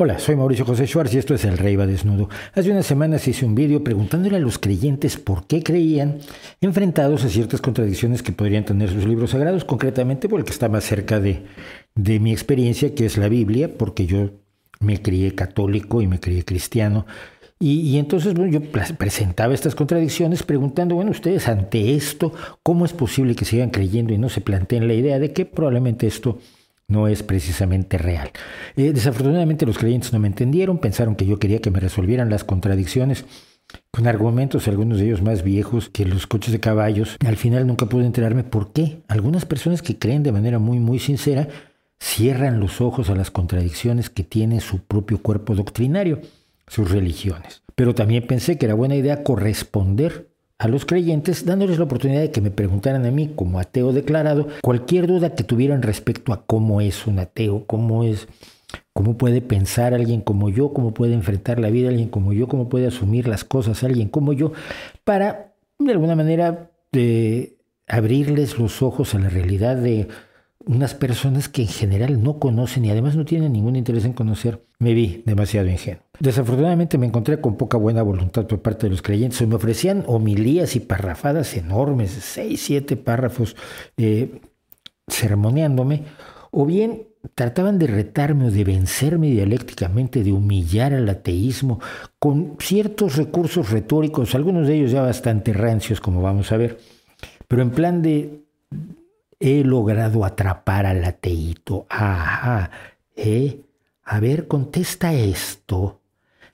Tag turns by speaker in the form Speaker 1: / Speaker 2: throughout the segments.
Speaker 1: Hola, soy Mauricio José Schwartz y esto es El Rey va desnudo. Hace unas semanas hice un vídeo preguntándole a los creyentes por qué creían, enfrentados a ciertas contradicciones que podrían tener sus libros sagrados, concretamente por el que está más cerca de, de mi experiencia, que es la Biblia, porque yo me crié católico y me crié cristiano. Y, entonces yo presentaba estas contradicciones preguntando, bueno, ustedes ante esto, ¿cómo es posible que sigan creyendo y no se planteen la idea de que probablemente esto no es precisamente real. Eh, desafortunadamente los creyentes no me entendieron, pensaron que yo quería que me resolvieran las contradicciones con argumentos, algunos de ellos más viejos que los coches de caballos. Al final nunca pude enterarme por qué. Algunas personas que creen de manera muy, muy sincera cierran los ojos a las contradicciones que tiene su propio cuerpo doctrinario, sus religiones. Pero también pensé que era buena idea corresponder a los creyentes, dándoles la oportunidad de que me preguntaran a mí, como ateo declarado, cualquier duda que tuvieran respecto a cómo es un ateo, cómo es, cómo puede pensar alguien como yo, cómo puede enfrentar la vida alguien como yo, cómo puede asumir las cosas alguien como yo, para de alguna manera de abrirles los ojos a la realidad de unas personas que en general no conocen y además no tienen ningún interés en conocer, me vi demasiado ingenuo. Desafortunadamente me encontré con poca buena voluntad por parte de los creyentes. Me ofrecían homilías y parrafadas enormes, seis, siete párrafos, eh, sermoneándome, o bien trataban de retarme o de vencerme dialécticamente, de humillar al ateísmo con ciertos recursos retóricos, algunos de ellos ya bastante rancios, como vamos a ver, pero en plan de he logrado atrapar al ateíto. Ajá, ¿eh? A ver, contesta esto.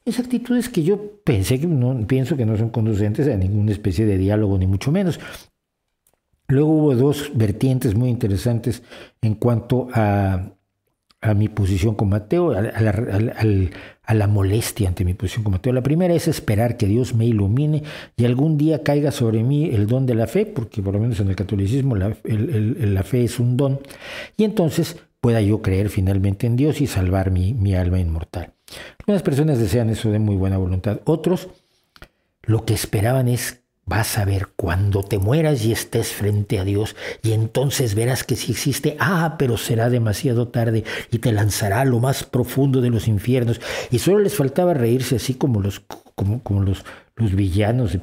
Speaker 1: Esas actitudes que yo pensé que no, pienso que no son conducentes a ninguna especie de diálogo, ni mucho menos. Luego hubo dos vertientes muy interesantes en cuanto a a mi posición como ateo, a, la, molestia ante mi posición como ateo. La primera es esperar que Dios me ilumine y algún día caiga sobre mí el don de la fe, porque por lo menos en el catolicismo la, la fe es un don, y entonces pueda yo creer finalmente en Dios y salvar mi, mi alma inmortal. Algunas personas desean eso de muy buena voluntad, otros lo que esperaban es Vas a ver cuando te mueras y estés frente a Dios y entonces verás que si existe, ah, pero será demasiado tarde y te lanzará a lo más profundo de los infiernos. Y solo les faltaba reírse así como los, como, como los, los villanos.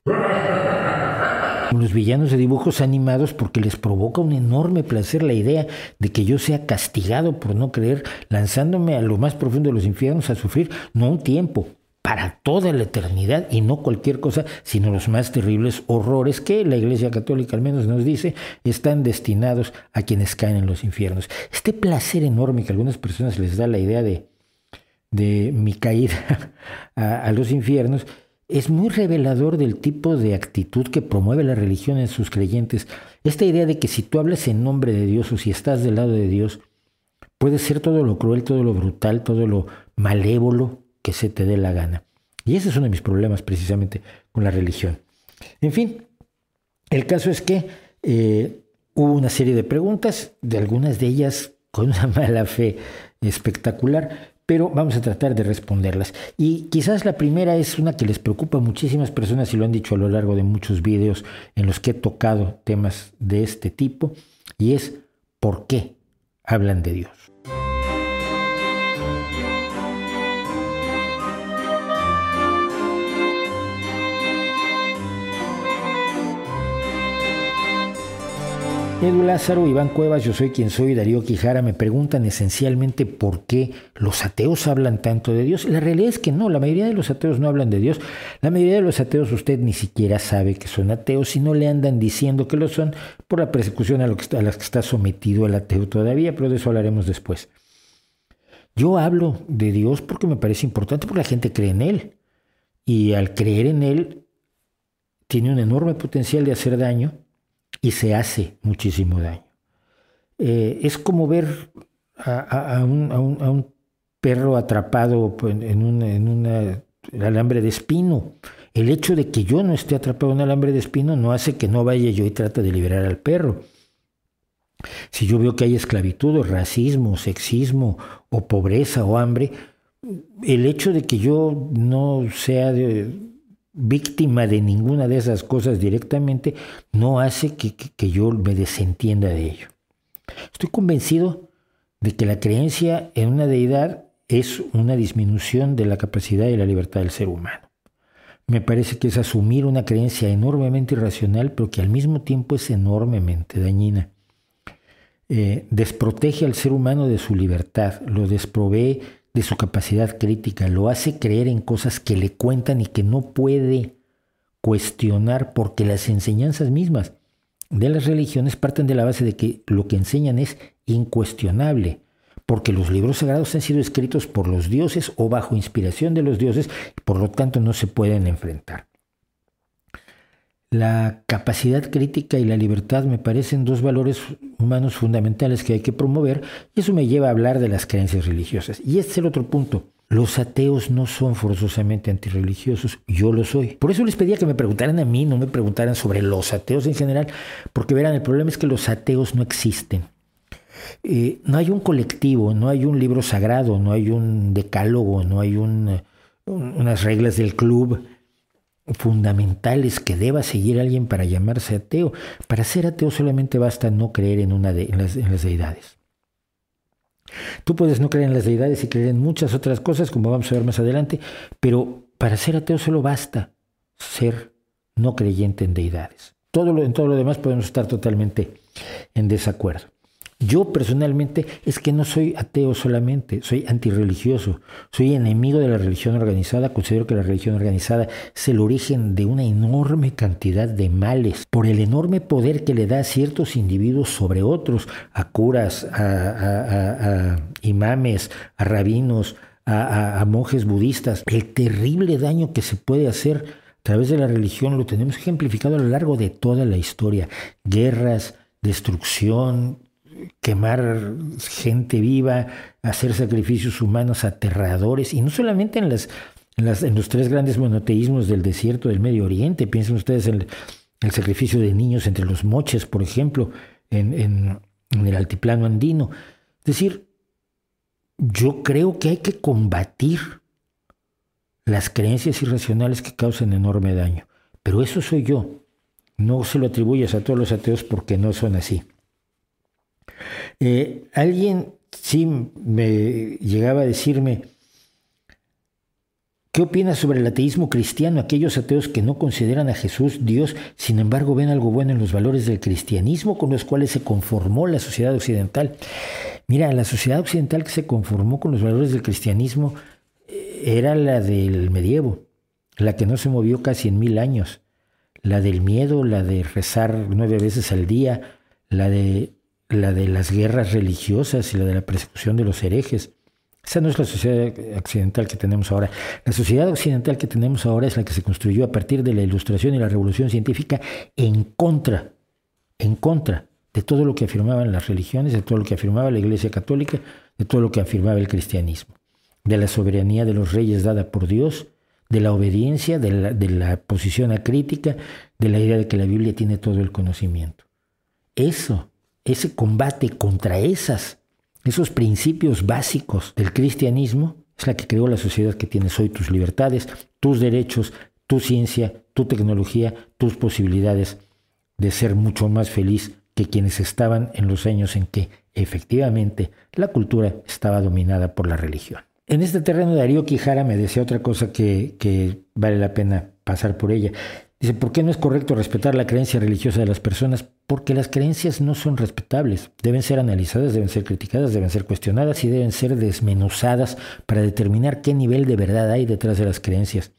Speaker 1: Los villanos de dibujos animados porque les provoca un enorme placer la idea de que yo sea castigado por no creer, lanzándome a lo más profundo de los infiernos a sufrir no un tiempo, para toda la eternidad y no cualquier cosa, sino los más terribles horrores que la Iglesia Católica al menos nos dice están destinados a quienes caen en los infiernos. Este placer enorme que a algunas personas les da la idea de, de mi caída a, los infiernos es muy revelador del tipo de actitud que promueve la religión en sus creyentes. Esta idea de que si tú hablas en nombre de Dios o si estás del lado de Dios, puede ser todo lo cruel, todo lo brutal, todo lo malévolo, que se te dé la gana. Y ese es uno de mis problemas precisamente con la religión. En fin, el caso es que eh, hubo una serie de preguntas, de algunas de ellas con una mala fe espectacular, pero vamos a tratar de responderlas. Y quizás la primera es una que les preocupa a muchísimas personas y lo han dicho a lo largo de muchos videos en los que he tocado temas de este tipo, y es ¿por qué hablan de Dios? Edu Lázaro, Iván Cuevas, yo soy quien soy, Darío Quijara, me preguntan esencialmente por qué los ateos hablan tanto de Dios. La realidad es que no, la mayoría de los ateos no hablan de Dios. La mayoría de los ateos usted ni siquiera sabe que son ateos y no le andan diciendo que lo son por la persecución a, lo que a la que está sometido el ateo todavía, pero de eso hablaremos después. Yo hablo de Dios porque me parece importante, porque la gente cree en Él. Y al creer en Él, tiene un enorme potencial de hacer daño y se hace muchísimo daño. Eh, es como ver a, un, perro atrapado en un alambre de espino. El hecho de que yo no esté atrapado en un alambre de espino no hace que no vaya yo y trate de liberar al perro. Si yo veo que hay esclavitud o racismo, sexismo o pobreza o hambre, el hecho de que yo no sea de, víctima de ninguna de esas cosas directamente, no hace que, yo me desentienda de ello. Estoy convencido de que la creencia en una deidad es una disminución de la capacidad y la libertad del ser humano. Me parece que es asumir una creencia enormemente irracional, pero que al mismo tiempo es enormemente dañina. Eh, desprotege al ser humano de su libertad, lo desprovee de su capacidad crítica, lo hace creer en cosas que le cuentan y que no puede cuestionar porque las enseñanzas mismas de las religiones parten de la base de que lo que enseñan es incuestionable, porque los libros sagrados han sido escritos por los dioses o bajo inspiración de los dioses, y por lo tanto no se pueden enfrentar. La capacidad crítica y la libertad me parecen dos valores humanos fundamentales que hay que promover y eso me lleva a hablar de las creencias religiosas. Y este es el otro punto. Los ateos no son forzosamente antirreligiosos, yo lo soy. Por eso les pedía que me preguntaran a mí, no me preguntaran sobre los ateos en general, porque verán, el problema es que los ateos no existen. Eh, no hay un colectivo, no hay un libro sagrado, no hay un decálogo, no hay unas reglas del club fundamentales que deba seguir alguien para llamarse ateo. Para ser ateo solamente basta no creer en, una de, las, deidades. Tú puedes no creer en las deidades y creer en muchas otras cosas, como vamos a ver más adelante, pero para ser ateo solo basta ser no creyente en deidades. Todo en todo lo demás podemos estar totalmente en desacuerdo. Yo personalmente es que no soy ateo solamente, soy antirreligioso, soy enemigo de la religión organizada, considero que la religión organizada es el origen de una enorme cantidad de males, por el enorme poder que le da a ciertos individuos sobre otros, a curas, a, imames, a rabinos, a monjes budistas, el terrible daño que se puede hacer a través de la religión lo tenemos ejemplificado a lo largo de toda la historia, guerras, destrucción, quemar gente viva, hacer sacrificios humanos aterradores, y no solamente en, las, en, los tres grandes monoteísmos del desierto del Medio Oriente, piensen ustedes en el, sacrificio de niños entre los moches, por ejemplo, en, en el altiplano andino. Es decir, yo creo que hay que combatir las creencias irracionales que causan enorme daño, pero eso soy yo. No se lo atribuyes a todos los ateos porque no son así. Eh, alguien sí me llegaba a decirme, ¿qué opinas sobre el ateísmo cristiano? Aquellos ateos que no consideran a Jesús Dios, sin embargo ven algo bueno en los valores del cristianismo con los cuales se conformó la sociedad occidental. Mira, la sociedad occidental que se conformó con los valores del cristianismo eh, era la del medievo, la que no se movió casi en mil años, la del miedo, la de rezar nueve veces al día, la de la de las guerras religiosas y la de la persecución de los herejes. Esa no es la sociedad occidental que tenemos ahora. La sociedad occidental que tenemos ahora es la que se construyó a partir de la ilustración y la revolución científica en contra, en contra de todo lo que afirmaban las religiones, de todo lo que afirmaba la Iglesia Católica, de todo lo que afirmaba el cristianismo, de la soberanía de los reyes dada por Dios, de la obediencia, de la, de la posición acrítica, de la idea de que la Biblia tiene todo el conocimiento. Eso ese combate contra esas, esos principios básicos del cristianismo es la que creó la sociedad que tienes hoy, tus libertades, tus derechos, tu ciencia, tu tecnología, tus posibilidades de ser mucho más feliz que quienes estaban en los años en que efectivamente la cultura estaba dominada por la religión. En este terreno Darío Quijara me decía otra cosa que, que vale la pena pasar por ella. Dice, ¿por qué no es correcto respetar la creencia religiosa de las personas? Porque las creencias no son respetables. Deben ser analizadas, deben ser criticadas, deben ser cuestionadas y deben ser desmenuzadas para determinar qué nivel de verdad hay detrás de las creencias.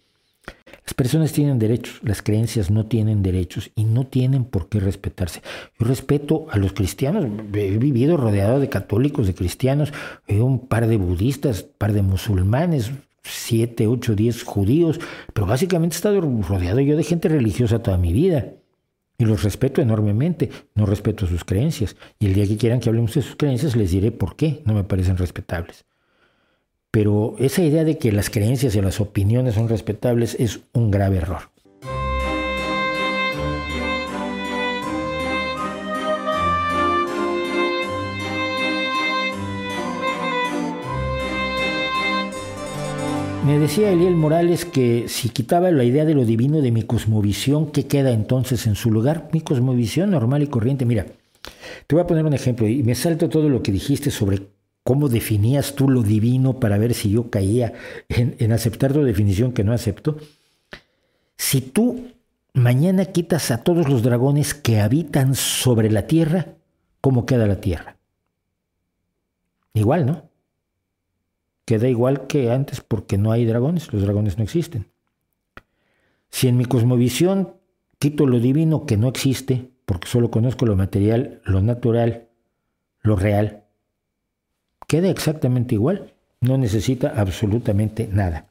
Speaker 1: Las personas tienen derechos, las creencias no tienen derechos y no tienen por qué respetarse. Yo respeto a los cristianos, he vivido rodeado de católicos, de cristianos, un par de budistas, un par de musulmanes, siete, ocho, diez judíos, pero básicamente he estado rodeado yo de gente religiosa toda mi vida. Y los respeto enormemente, no respeto sus creencias. Y el día que quieran que hablemos de sus creencias, les diré por qué no me parecen respetables. Pero esa idea de que las creencias y las opiniones son respetables es un grave error. Me decía Eliel Morales que si quitaba la idea de lo divino de mi cosmovisión, ¿qué queda entonces en su lugar? Mi cosmovisión normal y corriente. Mira, te voy a poner un ejemplo y me salto todo lo que dijiste sobre cómo definías tú lo divino para ver si yo caía en, en aceptar tu definición que no acepto. Si tú mañana quitas a todos los dragones que habitan sobre la tierra, ¿cómo queda la tierra? Igual, ¿no? Queda igual que antes porque no hay dragones, los dragones no existen. Si en mi cosmovisión quito lo divino que no existe, porque solo conozco lo material, lo natural, lo real, queda exactamente igual, no necesita absolutamente nada.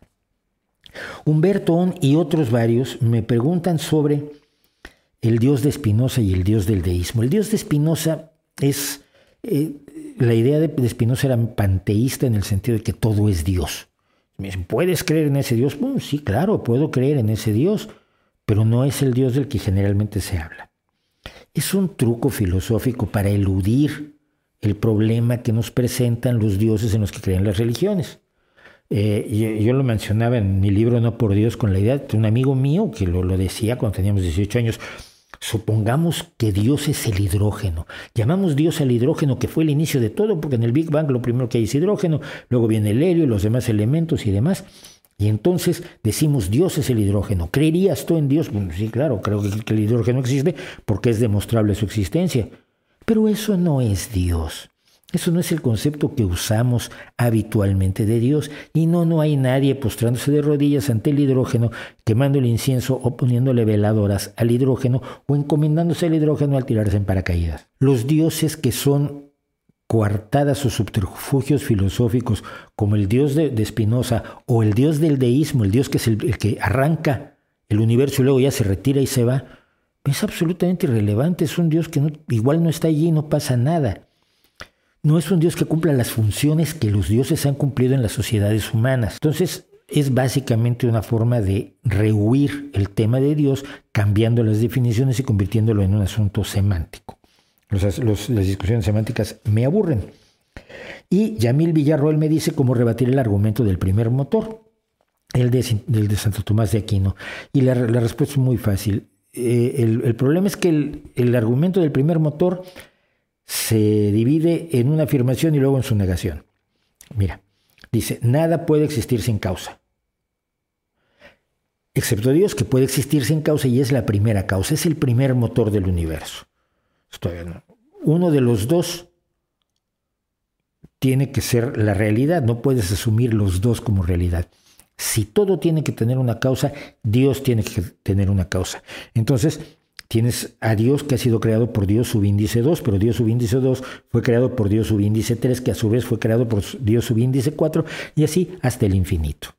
Speaker 1: Humberto y otros varios me preguntan sobre el dios de Spinoza y el dios del deísmo. El dios de Spinoza es, eh, la idea de Spinoza era panteísta en el sentido de que todo es Dios. ¿Puedes creer en ese Dios? sí, claro, puedo creer en ese Dios, pero no es el Dios del que generalmente se habla. Es un truco filosófico para eludir el problema que nos presentan los dioses en los que creen las religiones. Eh, yo, lo mencionaba en mi libro No por Dios con la idea de un amigo mío que lo, lo decía cuando teníamos 18 años. Supongamos que Dios es el hidrógeno. Llamamos Dios al hidrógeno que fue el inicio de todo, porque en el Big Bang lo primero que hay es hidrógeno, luego viene el helio y los demás elementos y demás. Y entonces decimos Dios es el hidrógeno. ¿Creerías tú en Dios? sí, claro, creo que el hidrógeno existe porque es demostrable su existencia. Pero eso no es Dios. Eso no es el concepto que usamos habitualmente de Dios. Y no, no hay nadie postrándose de rodillas ante el hidrógeno, quemando el incienso o poniéndole veladoras al hidrógeno o encomendándose al hidrógeno al tirarse en paracaídas. Los dioses que son coartadas o subterfugios filosóficos como el dios de, Spinoza o el dios del deísmo, el dios que es el, que arranca el universo y luego ya se retira y se va, es absolutamente irrelevante, es un dios que igual no está allí y no pasa nada no es un Dios que cumpla las funciones que los dioses han cumplido en las sociedades humanas. Entonces, es básicamente una forma de rehuir el tema de Dios, cambiando las definiciones y convirtiéndolo en un asunto semántico. las discusiones semánticas me aburren. Y Yamil Villarroel me dice cómo rebatir el argumento del primer motor, el de, Santo Tomás de Aquino. Y la, respuesta es muy fácil. Eh, el, problema es que el argumento del primer motor se divide en una afirmación y luego en su negación. Mira, dice, nada puede existir sin causa. Excepto Dios, que puede existir sin causa y es la primera causa, es el primer motor del universo. Uno de los dos tiene que ser la realidad, no puedes asumir los dos como realidad. Si todo tiene que tener una causa, Dios tiene que tener una causa. Entonces, Tienes a Dios que ha sido creado por Dios subíndice 2, pero Dios subíndice 2 fue creado por Dios subíndice 3, que a su vez fue creado por Dios subíndice 4, y así hasta el infinito.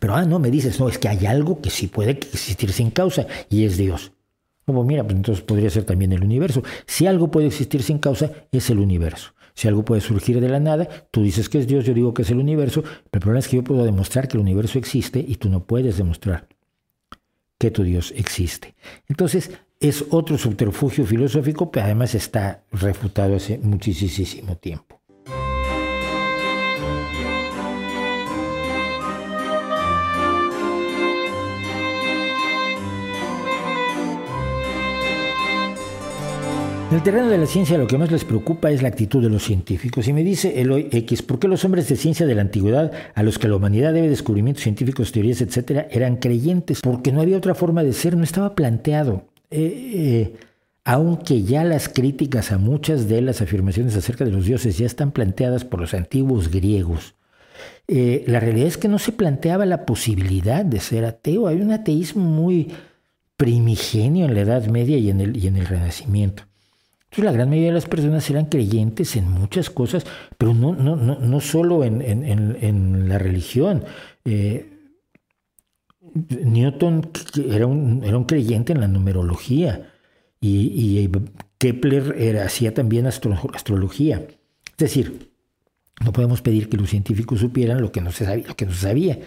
Speaker 1: Pero, ah, no, me dices, no, es que hay algo que sí puede existir sin causa, y es Dios. Como, mira, pues entonces podría ser también el universo. Si algo puede existir sin causa, es el universo. Si algo puede surgir de la nada, tú dices que es Dios, yo digo que es el universo, pero el problema es que yo puedo demostrar que el universo existe y tú no puedes demostrar que tu Dios existe. Entonces, es otro subterfugio filosófico, pero además está refutado hace muchísimo tiempo. En el terreno de la ciencia lo que más les preocupa es la actitud de los científicos. Y me dice Eloy X, ¿por qué los hombres de ciencia de la antigüedad, a los que la humanidad debe descubrimientos científicos, teorías, etcétera, eran creyentes? Porque no había otra forma de ser, no estaba planteado. Eh, eh, aunque ya las críticas a muchas de las afirmaciones acerca de los dioses ya están planteadas por los antiguos griegos, eh, la realidad es que no se planteaba la posibilidad de ser ateo. Hay un ateísmo muy primigenio en la Edad Media y en el, y en el Renacimiento. Entonces la gran mayoría de las personas eran creyentes en muchas cosas, pero no, no, no, no solo en, la religión. Eh, Newton era un, era un, creyente en la numerología y, Kepler era, hacía también astrología. Es decir, no podemos pedir que los científicos supieran lo que, no se sabía, lo que no se sabía,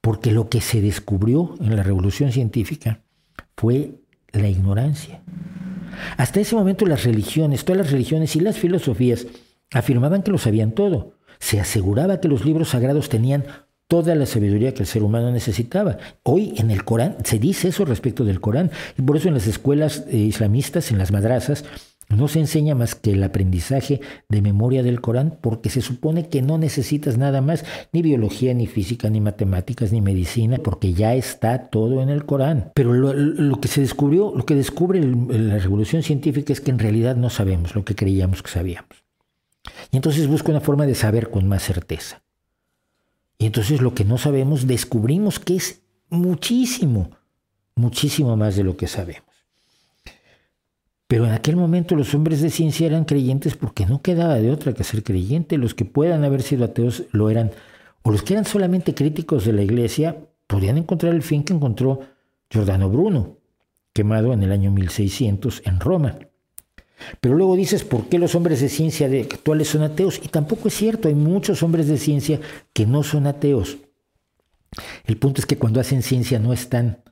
Speaker 1: porque lo que se descubrió en la revolución científica fue la ignorancia. Hasta ese momento las religiones, todas las religiones y las filosofías afirmaban que lo sabían todo. Se aseguraba que los libros sagrados tenían toda la sabiduría que el ser humano necesitaba. Hoy en el Corán se dice eso respecto del Corán y por eso en las escuelas eh, islamistas, en las madrazas, No se enseña más que el aprendizaje de memoria del Corán porque se supone que no necesitas nada más, ni biología, ni física, ni matemáticas, ni medicina, porque ya está todo en el Corán. Pero lo, que se descubrió, lo que descubre la revolución científica es que en realidad no sabemos lo que creíamos que sabíamos. Y entonces busca una forma de saber con más certeza. Y entonces lo que no sabemos descubrimos que es muchísimo, muchísimo más de lo que sabemos. Pero en aquel momento los hombres de ciencia eran creyentes porque no quedaba de otra que ser creyente. Los que puedan haber sido ateos lo eran, o los que eran solamente críticos de la iglesia podían encontrar el fin que encontró Giordano Bruno, quemado en el año 1600 en Roma. Pero luego dices, ¿por qué los hombres de ciencia actuales son ateos? Y tampoco es cierto, hay muchos hombres de ciencia que no son ateos. El punto es que cuando hacen ciencia no están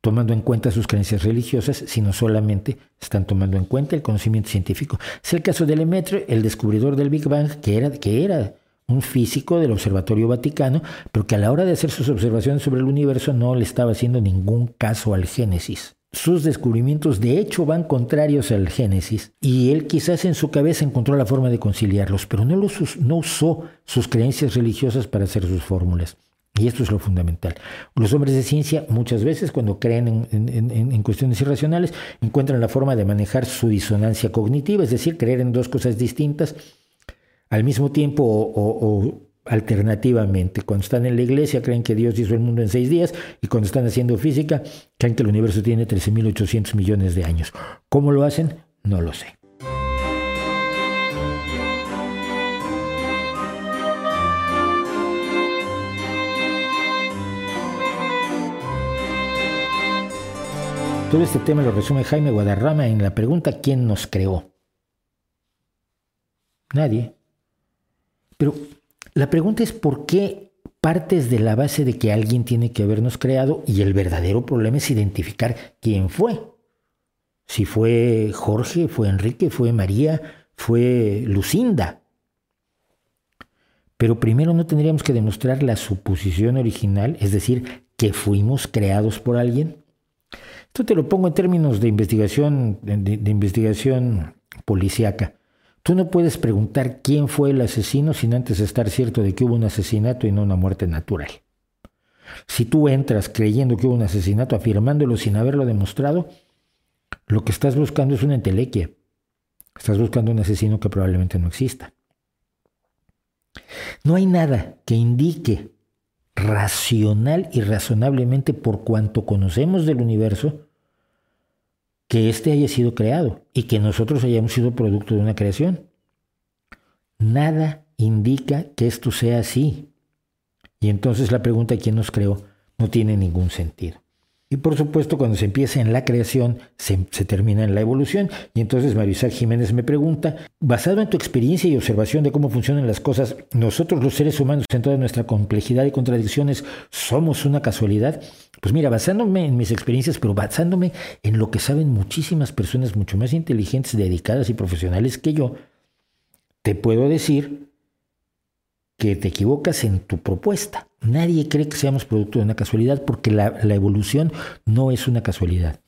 Speaker 1: tomando en cuenta sus creencias religiosas, sino solamente están tomando en cuenta el conocimiento científico. Es el caso de Lemaitre, el descubridor del Big Bang, que era, que era un físico del Observatorio Vaticano, pero que a la hora de hacer sus observaciones sobre el universo no le estaba haciendo ningún caso al Génesis. Sus descubrimientos de hecho van contrarios al Génesis y él quizás en su cabeza encontró la forma de conciliarlos, pero no, los, no usó sus creencias religiosas para hacer sus fórmulas. Y esto es lo fundamental. Los hombres de ciencia muchas veces cuando creen en, cuestiones irracionales encuentran la forma de manejar su disonancia cognitiva, es decir, creer en dos cosas distintas al mismo tiempo o, alternativamente. Cuando están en la iglesia creen que Dios hizo el mundo en seis días y cuando están haciendo física creen que el universo tiene 13.800 millones de años. ¿Cómo lo hacen? No lo sé. Todo este tema lo resume Jaime Guadarrama en la pregunta ¿quién nos creó? Nadie. Pero la pregunta es ¿por qué partes de la base de que alguien tiene que habernos creado y el verdadero problema es identificar quién fue? Si fue Jorge, fue Enrique, fue María, fue Lucinda. Pero primero no tendríamos que demostrar la suposición original, es decir, que fuimos creados por alguien. Esto te lo pongo en términos de investigación, de, investigación policíaca. Tú no puedes preguntar quién fue el asesino sin antes estar cierto de que hubo un asesinato y no una muerte natural. Si tú entras creyendo que hubo un asesinato, afirmándolo sin haberlo demostrado, lo que estás buscando es una entelequia. Estás buscando un asesino que probablemente no exista. No hay nada que indique racional y razonablemente por cuanto conocemos del universo, que éste haya sido creado y que nosotros hayamos sido producto de una creación. Nada indica que esto sea así. Y entonces la pregunta quién nos creó no tiene ningún sentido. Y por supuesto, cuando se empieza en la creación, se, termina en la evolución. Y entonces Isaac Jiménez me pregunta, basado en tu experiencia y observación de cómo funcionan las cosas, ¿nosotros los seres humanos en toda nuestra complejidad y contradicciones somos una casualidad? Pues mira, basándome en mis experiencias, pero basándome en lo que saben muchísimas personas mucho más inteligentes, dedicadas y profesionales que yo, te puedo decir que te equivocas en tu propuesta. Nadie cree que seamos producto de una casualidad porque la, evolución no es una casualidad.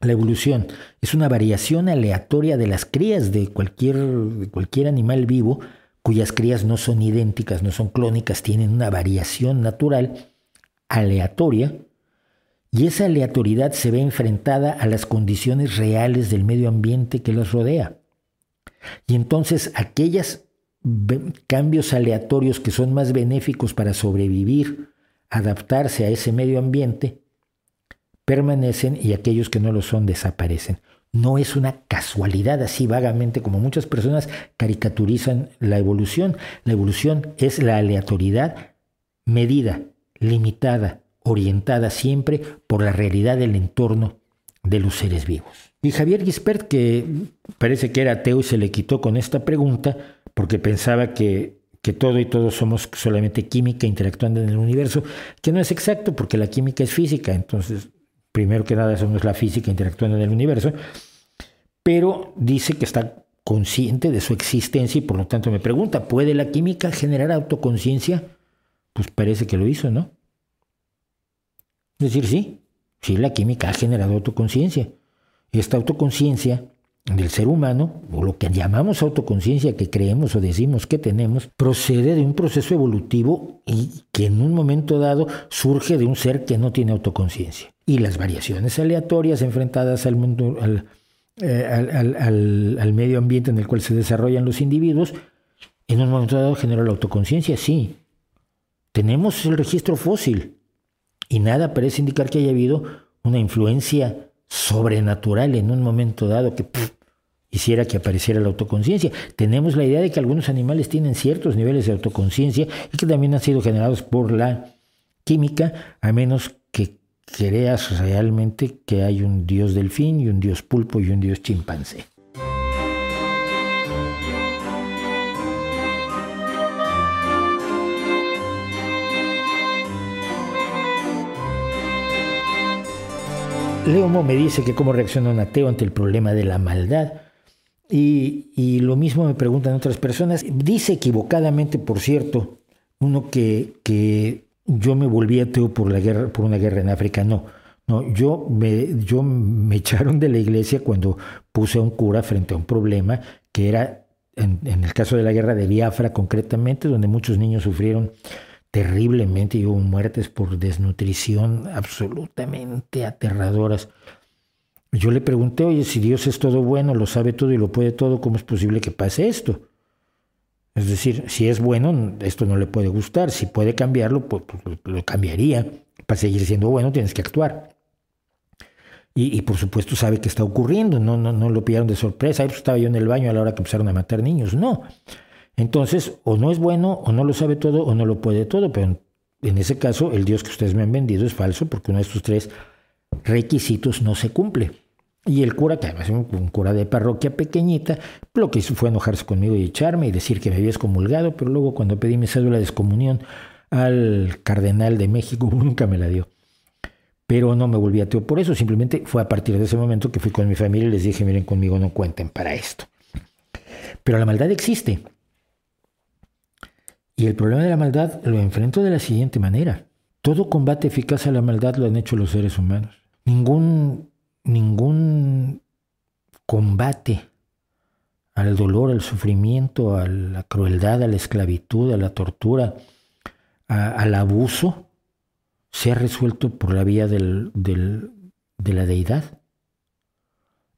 Speaker 1: La evolución es una variación aleatoria de las crías de cualquier, de cualquier animal vivo cuyas crías no son idénticas, no son clónicas, tienen una variación natural aleatoria y esa aleatoriedad se ve enfrentada a las condiciones reales del medio ambiente que las rodea. Y entonces aquellas cambios aleatorios que son más benéficos para sobrevivir, adaptarse a ese medio ambiente, permanecen y aquellos que no lo son desaparecen. No es una casualidad así vagamente como muchas personas caricaturizan la evolución. La evolución es la aleatoriedad medida, limitada, orientada siempre por la realidad del entorno de los seres vivos. Y Javier Gispert, que parece que era ateo y se le quitó con esta pregunta, porque pensaba que, todo y todos somos solamente química interactuando en el universo, que no es exacto porque la química es física, entonces primero que nada somos la física interactuando en el universo, pero dice que está consciente de su existencia y por lo tanto me pregunta, ¿puede la química generar autoconciencia? Pues parece que lo hizo, ¿no? Es decir, sí, sí, la química ha generado autoconciencia. Esta autoconciencia del ser humano, o lo que llamamos autoconciencia que creemos o decimos que tenemos, procede de un proceso evolutivo y que en un momento dado surge de un ser que no tiene autoconciencia. Y las variaciones aleatorias enfrentadas al, eh, al, medio ambiente en el cual se desarrollan los individuos, en un momento dado genera la autoconciencia, sí. Tenemos el registro fósil y nada parece indicar que haya habido una influencia sobrenatural en un momento dado que hiciera que apareciera la autoconciencia. Tenemos la idea de que algunos animales tienen ciertos niveles de autoconciencia y que también han sido generados por la química, a menos que creas realmente que hay un dios delfín y un dios pulpo y un dios chimpancé. Leomo me dice que cómo reacciona un ateo ante el problema de la maldad. Y, lo mismo me preguntan otras personas. Dice equivocadamente, por cierto, uno que, que yo me volví ateo por, la guerra, por una guerra en África. No, no yo, me, yo me echaron de la iglesia cuando puse a un cura frente a un problema que era, en, en el caso de la guerra de Biafra concretamente, donde muchos niños sufrieron terriblemente y hubo muertes por desnutrición absolutamente aterradoras. Yo le pregunté, oye, si Dios es todo bueno, lo sabe todo y lo puede todo, ¿cómo es posible que pase esto? Es decir, si es bueno, esto no le puede gustar. Si puede cambiarlo, pues, pues lo cambiaría. Para seguir siendo bueno, tienes que actuar. Y, por supuesto sabe que está ocurriendo, no, no, no lo pillaron de sorpresa. Pues, estaba yo en el baño a la hora que empezaron a matar niños. No. Entonces, o no es bueno, o no lo sabe todo, o no lo puede todo, pero en ese caso el Dios que ustedes me han vendido es falso porque uno de estos tres requisitos no se cumple. Y el cura, que además es un cura de parroquia pequeñita, lo que hizo fue enojarse conmigo y echarme y decir que me había excomulgado, pero luego cuando pedí mi cédula de excomunión al cardenal de México, nunca me la dio. Pero no me volví ateo por eso, simplemente fue a partir de ese momento que fui con mi familia y les dije, miren, conmigo no cuenten para esto. Pero la maldad existe. Y el problema de la maldad lo enfrento de la siguiente manera. Todo combate eficaz a la maldad lo han hecho los seres humanos. Ningún, ningún combate al dolor, al sufrimiento, a la crueldad, a la esclavitud, a la tortura, al abuso, se ha resuelto por la vía de la deidad.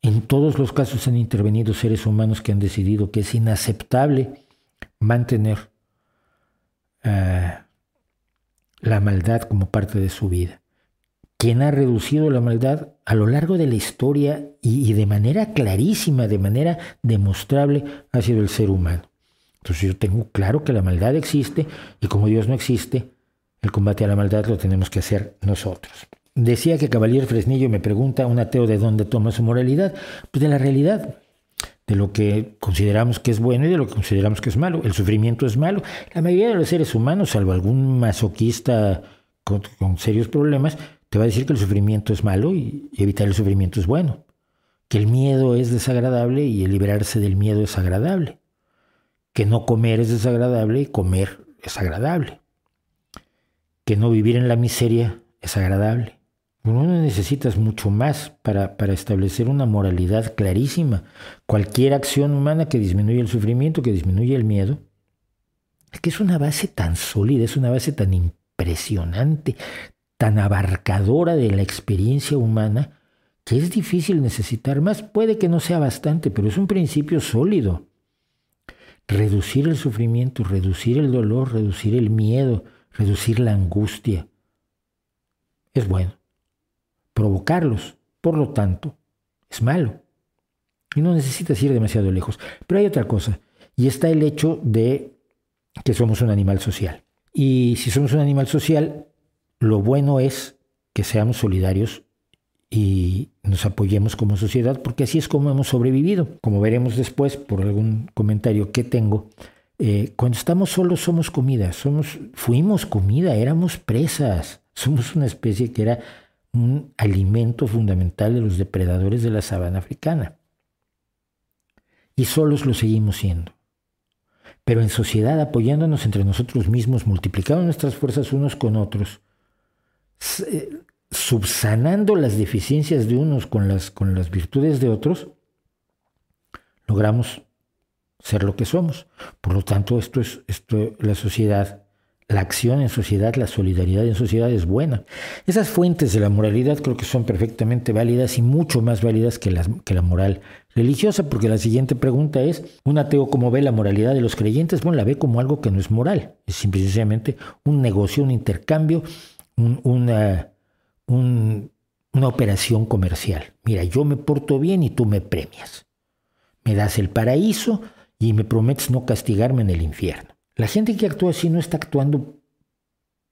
Speaker 1: En todos los casos han intervenido seres humanos que han decidido que es inaceptable mantener eh, la maldad como parte de su vida. Quien ha reducido la maldad a lo largo de la historia y, de manera clarísima, de manera demostrable, ha sido el ser humano. Entonces yo tengo claro que la maldad existe y como Dios no existe, el combate a la maldad lo tenemos que hacer nosotros. Decía que Caballero Fresnillo me pregunta, un ateo de dónde toma su moralidad, pues de la realidad de lo que consideramos que es bueno y de lo que consideramos que es malo. El sufrimiento es malo. La mayoría de los seres humanos, salvo algún masoquista con, serios problemas, te va a decir que el sufrimiento es malo y evitar el sufrimiento es bueno. Que el miedo es desagradable y el liberarse del miedo es agradable. Que no comer es desagradable y comer es agradable. Que no vivir en la miseria es agradable. No necesitas mucho más para, para, establecer una moralidad clarísima. Cualquier acción humana que disminuya el sufrimiento, que disminuya el miedo, es que es una base tan sólida, es una base tan impresionante, tan abarcadora de la experiencia humana, que es difícil necesitar más. Puede que no sea bastante, pero es un principio sólido. Reducir el sufrimiento, reducir el dolor, reducir el miedo, reducir la angustia, es bueno provocarlos. Por lo tanto, es malo. Y no necesitas ir demasiado lejos. Pero hay otra cosa, y está el hecho de que somos un animal social. Y si somos un animal social, lo bueno es que seamos solidarios y nos apoyemos como sociedad, porque así es como hemos sobrevivido. Como veremos después por algún comentario que tengo, eh, cuando estamos solos somos comida, somos, fuimos comida, éramos presas, somos una especie que era un alimento fundamental de los depredadores de la sabana africana. Y solos lo seguimos siendo. Pero en sociedad, apoyándonos entre nosotros mismos, multiplicando nuestras fuerzas unos con otros, eh, subsanando las deficiencias de unos con las, con las virtudes de otros, logramos ser lo que somos. Por lo tanto, esto es esto, la sociedad, la acción en sociedad, la solidaridad en sociedad es buena. Esas fuentes de la moralidad creo que son perfectamente válidas y mucho más válidas que, que la moral religiosa, porque la siguiente pregunta es, ¿un ateo cómo ve la moralidad de los creyentes? Bueno, la ve como algo que no es moral, es simplemente un negocio, un intercambio, una, una operación comercial. Mira, yo me porto bien y tú me premias. Me das el paraíso y me prometes no castigarme en el infierno. La gente que actúa así no está actuando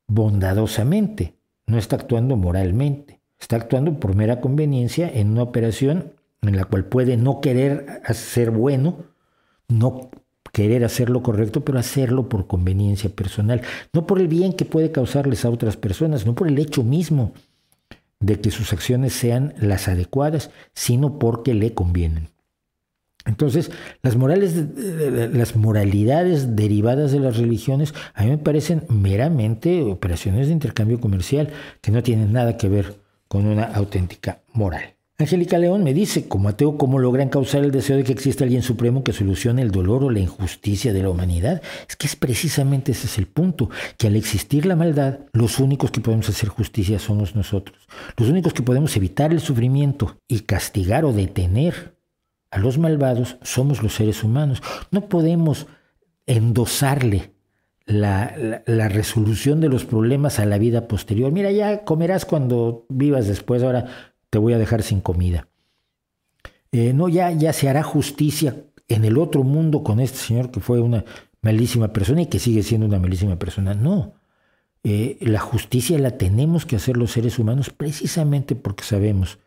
Speaker 1: bondadosamente, no está actuando moralmente, está actuando por mera conveniencia en una operación en la cual puede no querer ser bueno, no querer hacer lo correcto, pero hacerlo por conveniencia personal, no por el bien que puede causarles a otras personas, no por el hecho mismo de que sus acciones sean las adecuadas, sino porque le convienen. Entonces, las, morales, las moralidades derivadas de las religiones a mí me parecen meramente operaciones de intercambio comercial que no tienen nada que ver con una auténtica moral. Angélica León me dice, como ateo, ¿cómo logran causar el deseo de que exista alguien supremo que solucione el dolor o la injusticia de la humanidad? Es que es precisamente ese es el punto, que al existir la maldad, los únicos que podemos hacer justicia somos nosotros. Los únicos que podemos evitar el sufrimiento y castigar o detener a los malvados somos los seres humanos. No podemos endosarle la, resolución de los problemas a la vida posterior. Mira, ya comerás cuando vivas después, ahora te voy a dejar sin comida. Eh, no, ya, ya se hará justicia en el otro mundo con este señor que fue una malísima persona y que sigue siendo una malísima persona. No, eh, la justicia la tenemos que hacer los seres humanos precisamente porque sabemos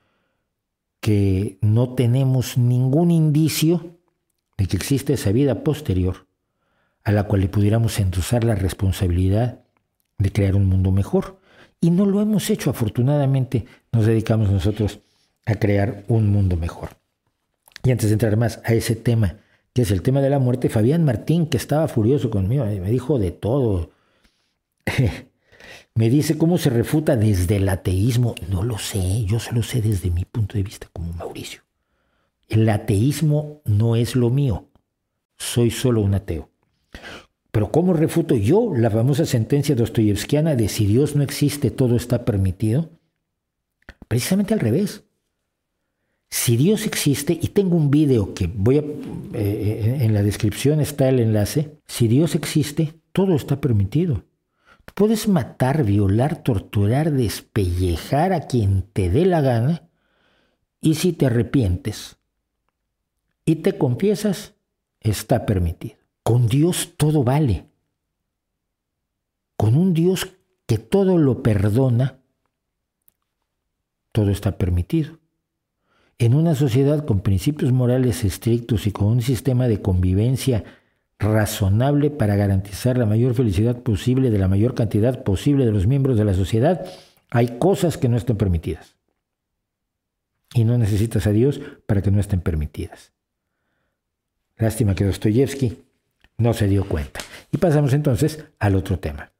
Speaker 1: que no tenemos ningún indicio de que existe esa vida posterior a la cual le pudiéramos endosar la responsabilidad de crear un mundo mejor. Y no lo hemos hecho, afortunadamente nos dedicamos nosotros a crear un mundo mejor. Y antes de entrar más a ese tema, que es el tema de la muerte, Fabián Martín, que estaba furioso conmigo, me dijo de todo. Me dice cómo se refuta desde el ateísmo. No lo sé, yo solo sé desde mi punto de vista como Mauricio. El ateísmo no es lo mío. Soy solo un ateo. Pero ¿cómo refuto yo la famosa sentencia dostoyevskiana de si Dios no existe, todo está permitido? Precisamente al revés. Si Dios existe, y tengo un video que voy a, eh, eh, en la descripción está el enlace, si Dios existe, todo está permitido. Puedes matar, violar, torturar, despellejar a quien te dé la gana y si te arrepientes y te confiesas, está permitido. Con Dios todo vale. Con un Dios que todo lo perdona, todo está permitido. En una sociedad con principios morales estrictos y con un sistema de convivencia razonable para garantizar la mayor felicidad posible de la mayor cantidad posible de los miembros de la sociedad, hay cosas que no están permitidas. Y no necesitas a Dios para que no estén permitidas. Lástima que Dostoyevsky no se dio cuenta. Y pasamos entonces al otro tema.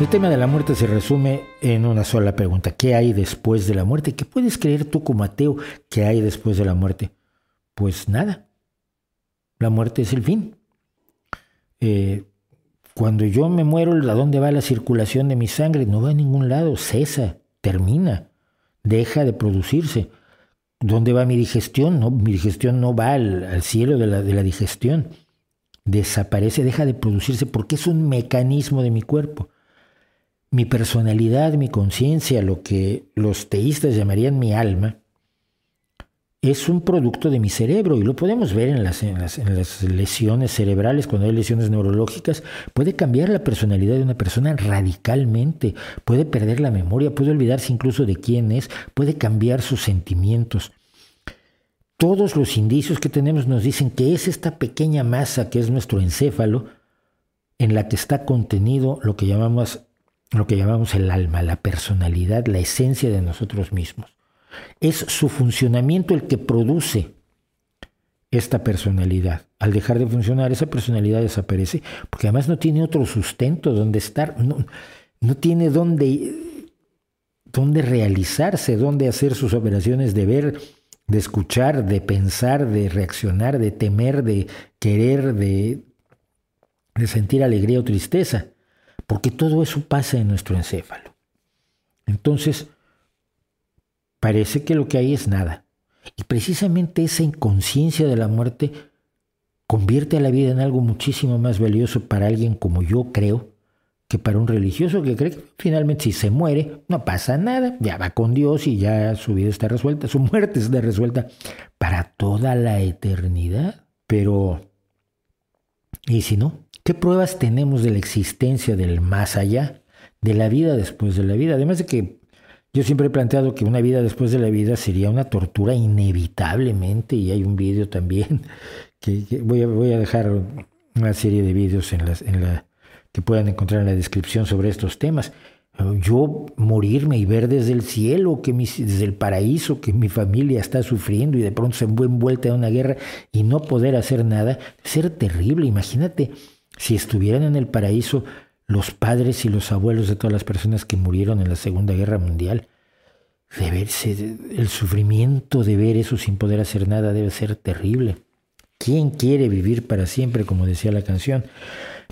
Speaker 1: El tema de la muerte se resume en una sola pregunta. ¿Qué hay después de la muerte? ¿Qué puedes creer tú como ateo que hay después de la muerte? Pues nada. La muerte es el fin. Eh, cuando yo me muero, ¿a dónde va la circulación de mi sangre? No va a ningún lado, cesa, termina, deja de producirse. ¿Dónde va mi digestión? No, mi digestión no va al, cielo de la, de la digestión. Desaparece, deja de producirse porque es un mecanismo de mi cuerpo mi personalidad, mi conciencia, lo que los teístas llamarían mi alma, es un producto de mi cerebro. Y lo podemos ver en las, lesiones cerebrales, cuando hay lesiones neurológicas, puede cambiar la personalidad de una persona radicalmente, puede perder la memoria, puede olvidarse incluso de quién es, puede cambiar sus sentimientos. Todos los indicios que tenemos nos dicen que es esta pequeña masa que es nuestro encéfalo, en la que está contenido lo que llamamos lo que llamamos el alma, la personalidad, la esencia de nosotros mismos. Es su funcionamiento el que produce esta personalidad. Al dejar de funcionar, esa personalidad desaparece, porque además no tiene otro sustento donde estar, no, tiene dónde, dónde realizarse, dónde hacer sus operaciones de ver, de escuchar, de pensar, de reaccionar, de temer, de querer, de sentir alegría o tristeza, porque todo eso pasa en nuestro encéfalo. Entonces, parece que lo que hay es nada. Y precisamente esa inconsciencia de la muerte convierte a la vida en algo muchísimo más valioso para alguien como yo creo que para un religioso que cree que finalmente si se muere no pasa nada, ya va con Dios y ya su vida está resuelta, su muerte está resuelta para toda la eternidad. Pero, ¿y si no? ¿Qué pruebas tenemos de la existencia del más allá, de la vida después de la vida? Además de que yo siempre he planteado que una vida después de la vida sería una tortura inevitablemente y hay un vídeo también que, voy, a, dejar una serie de vídeos en, las, en la, que puedan encontrar en la descripción sobre estos temas. Yo morirme y ver desde el cielo, que desde el paraíso, que mi familia está sufriendo y de pronto se envuelta en una guerra y no poder hacer nada, ser terrible. Imagínate si estuvieran en el paraíso los padres y los abuelos de todas las personas que murieron en la Segunda Guerra Mundial. De verse, el sufrimiento de ver eso sin poder hacer nada debe ser terrible. ¿Quién quiere vivir para siempre, como decía la canción?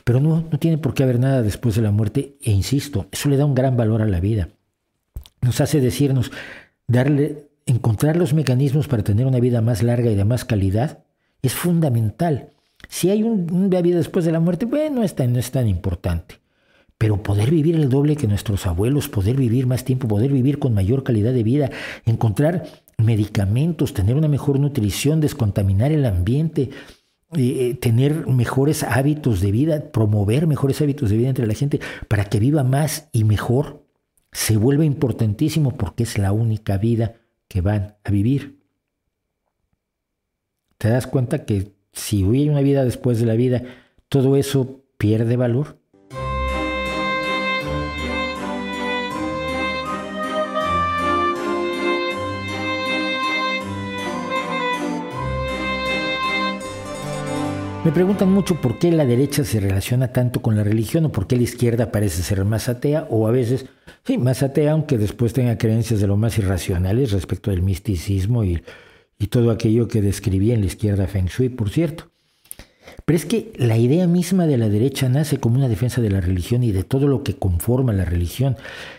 Speaker 1: Pero no, no tiene por qué haber nada después de la muerte, e insisto, eso le da un gran valor a la vida. Nos hace decirnos, darle, encontrar los mecanismos para tener una vida más larga y de más calidad es fundamental. Si hay una vida después de la muerte, bueno, no es tan importante. Pero poder vivir el doble que nuestros abuelos, poder vivir más tiempo, poder vivir con mayor calidad de vida, encontrar medicamentos, tener una mejor nutrición, descontaminar el ambiente, eh, tener mejores hábitos de vida, promover mejores hábitos de vida entre la gente para que viva más y mejor, se vuelve importantísimo porque es la única vida que van a vivir. ¿Te das cuenta que si hubiera una vida después de la vida, todo eso pierde valor? Me preguntan mucho por qué la derecha se relaciona tanto con la religión o por qué la izquierda parece ser más atea o a veces, sí, más atea, aunque después tenga creencias de lo más irracionales respecto del misticismo y, y todo aquello que describía en la izquierda Feng Shui, por cierto. Pero es que la idea misma de la derecha nace como una defensa de la religión y de todo lo que conforma la religión.